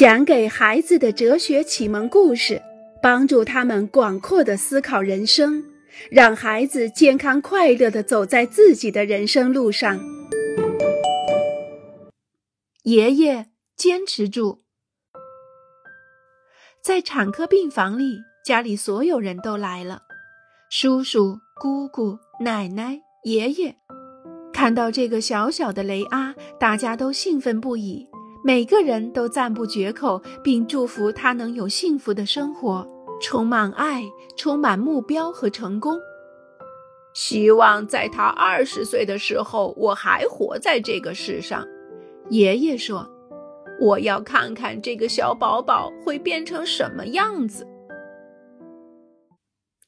讲给孩子的哲学启蒙故事，帮助他们广阔的思考人生，让孩子健康快乐的走在自己的人生路上。爷爷坚持住。在产科病房里，家里所有人都来了，叔叔、姑姑、奶奶、爷爷，看到这个小小的雷阿，大家都兴奋不已。每个人都赞不绝口，并祝福他能有幸福的生活，充满爱，充满目标和成功。希望在他二十岁的时候，我还活在这个世上。爷爷说：“我要看看这个小宝宝会变成什么样子。”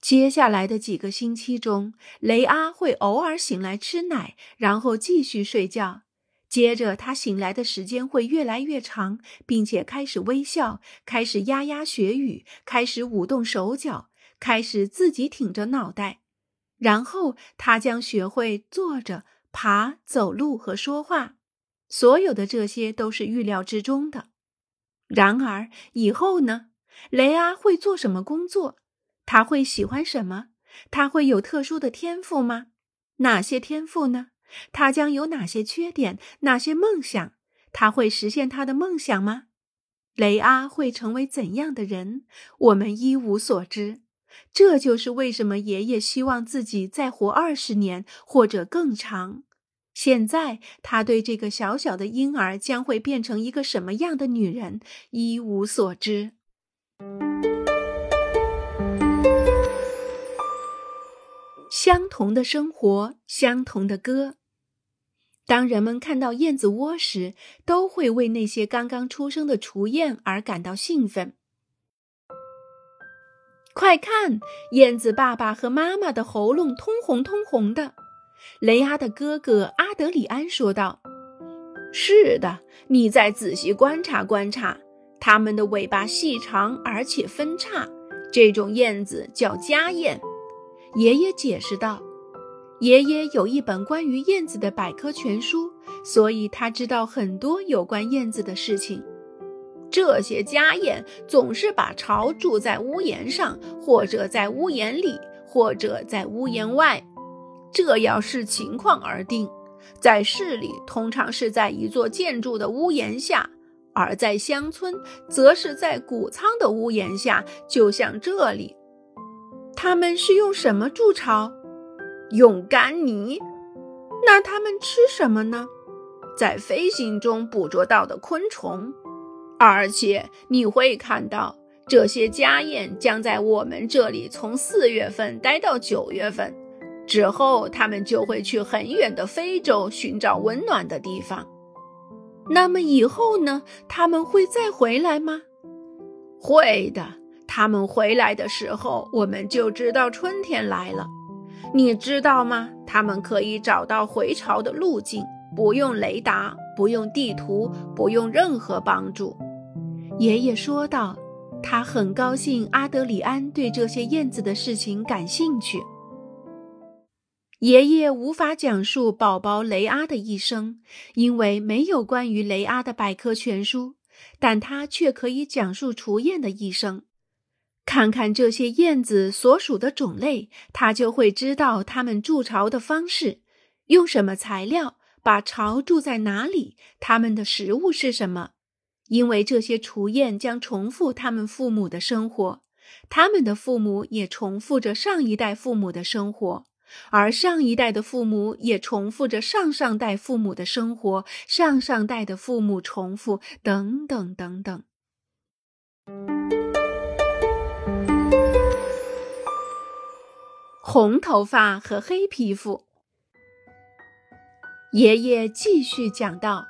接下来的几个星期中，雷阿会偶尔醒来吃奶，然后继续睡觉。接着，他醒来的时间会越来越长，并且开始微笑，开始牙牙学语，开始舞动手脚，开始自己挺着脑袋。然后，他将学会坐着、爬、走路和说话。所有的这些都是预料之中的。然而，以后呢？雷阿会做什么工作？他会喜欢什么？他会有特殊的天赋吗？哪些天赋呢？他将有哪些缺点？哪些梦想？他会实现他的梦想吗？雷阿会成为怎样的人？我们一无所知。这就是为什么爷爷希望自己再活二十年或者更长。现在，他对这个小小的婴儿将会变成一个什么样的女人一无所知。相同的生活，相同的歌。当人们看到燕子窝时，都会为那些刚刚出生的雏燕而感到兴奋。快看，燕子爸爸和妈妈的喉咙通红通红的。雷阿的哥哥阿德里安说道：“是的，你再仔细观察观察，它们的尾巴细长而且分叉。这种燕子叫家燕。”爷爷解释道。爷爷有一本关于燕子的百科全书，所以他知道很多有关燕子的事情。这些家燕总是把巢筑在屋檐上，或者在屋檐里，或者在屋檐外，这要视情况而定。在市里，通常是在一座建筑的屋檐下；而在乡村，则是在谷仓的屋檐下，就像这里。他们是用什么筑巢？用干泥，那它们吃什么呢？在飞行中捕捉到的昆虫，而且你会看到这些家燕将在我们这里从四月份待到九月份，之后它们就会去很远的非洲寻找温暖的地方。那么以后呢？他们会再回来吗？会的，他们回来的时候，我们就知道春天来了。你知道吗？他们可以找到回巢的路径，不用雷达，不用地图，不用任何帮助。爷爷说道：“他很高兴阿德里安对这些燕子的事情感兴趣。”爷爷无法讲述宝宝雷阿的一生，因为没有关于雷阿的百科全书，但他却可以讲述雏燕的一生。看看这些燕子所属的种类，他就会知道它们筑巢的方式，用什么材料，把巢筑在哪里，它们的食物是什么。因为这些雏燕将重复他们父母的生活，他们的父母也重复着上一代父母的生活，而上一代的父母也重复着上上代父母的生活，上上代的父母重复，等等等等。红头发和黑皮肤。爷爷继续讲道：“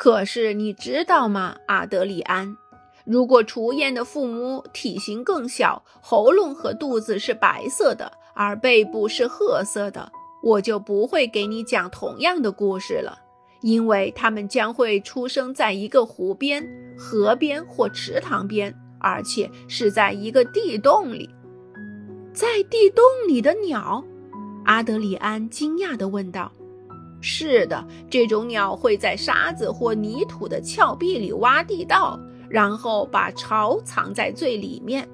可是你知道吗，阿德里安？如果雏燕的父母体型更小，喉咙和肚子是白色的，而背部是褐色的，我就不会给你讲同样的故事了，因为他们将会出生在一个湖边、河边或池塘边，而且是在一个地洞里。”在地洞里的鸟，阿德里安惊讶地问道：“是的，这种鸟会在沙子或泥土的峭壁里挖地道，然后把巢藏在最里面。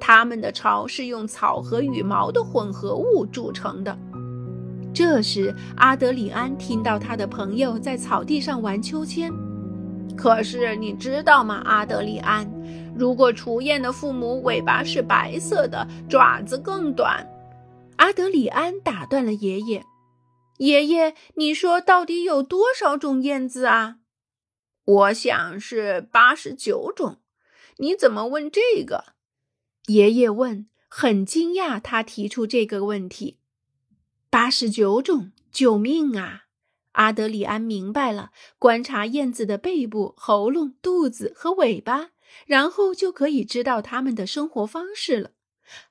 它们的巢是用草和羽毛的混合物铸成的。这时，阿德里安听到他的朋友在草地上玩秋千。可是你知道吗，阿德里安？如果雏燕的父母尾巴是白色的，爪子更短。阿德里安打断了爷爷：“爷爷，你说到底有多少种燕子啊？”我想是八十九种。你怎么问这个？爷爷问，很惊讶他提出这个问题。八十九种，救命啊！阿德里安明白了，观察燕子的背部、喉咙、肚子和尾巴，然后就可以知道它们的生活方式了。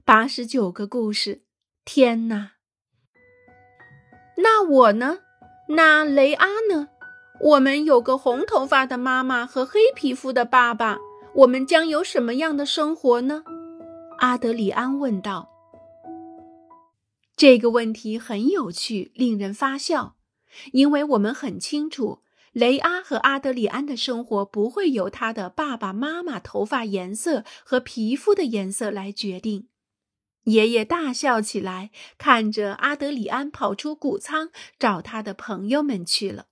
八十九个故事，天哪！那我呢？那雷阿呢？我们有个红头发的妈妈和黑皮肤的爸爸，我们将有什么样的生活呢？阿德里安问道。这个问题很有趣，令人发笑。因为我们很清楚，雷阿和阿德里安的生活不会由他的爸爸妈妈头发颜色和皮肤的颜色来决定。爷爷大笑起来，看着阿德里安跑出谷仓找他的朋友们去了。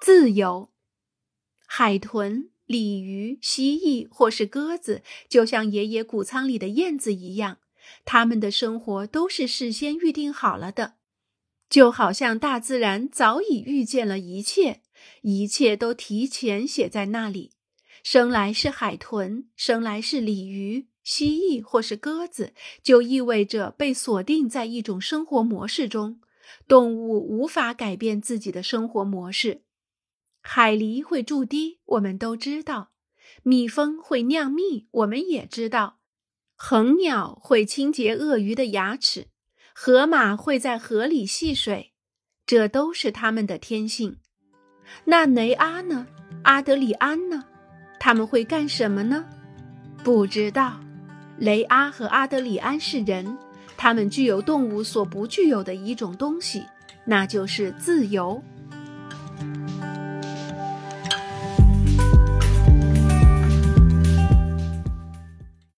自由，海豚、鲤鱼、蜥蜴或是鸽子，就像爷爷谷仓里的燕子一样。他们的生活都是事先预定好了的，就好像大自然早已预见了一切，一切都提前写在那里。生来是海豚，生来是鲤鱼、蜥蜴或是鸽子，就意味着被锁定在一种生活模式中。动物无法改变自己的生活模式。海狸会筑堤，我们都知道；蜜蜂会酿蜜，我们也知道。恒鸟会清洁鳄鱼的牙齿，河马会在河里戏水，这都是它们的天性。那雷阿呢？阿德里安呢？他们会干什么呢？不知道。雷阿和阿德里安是人，他们具有动物所不具有的一种东西，那就是自由。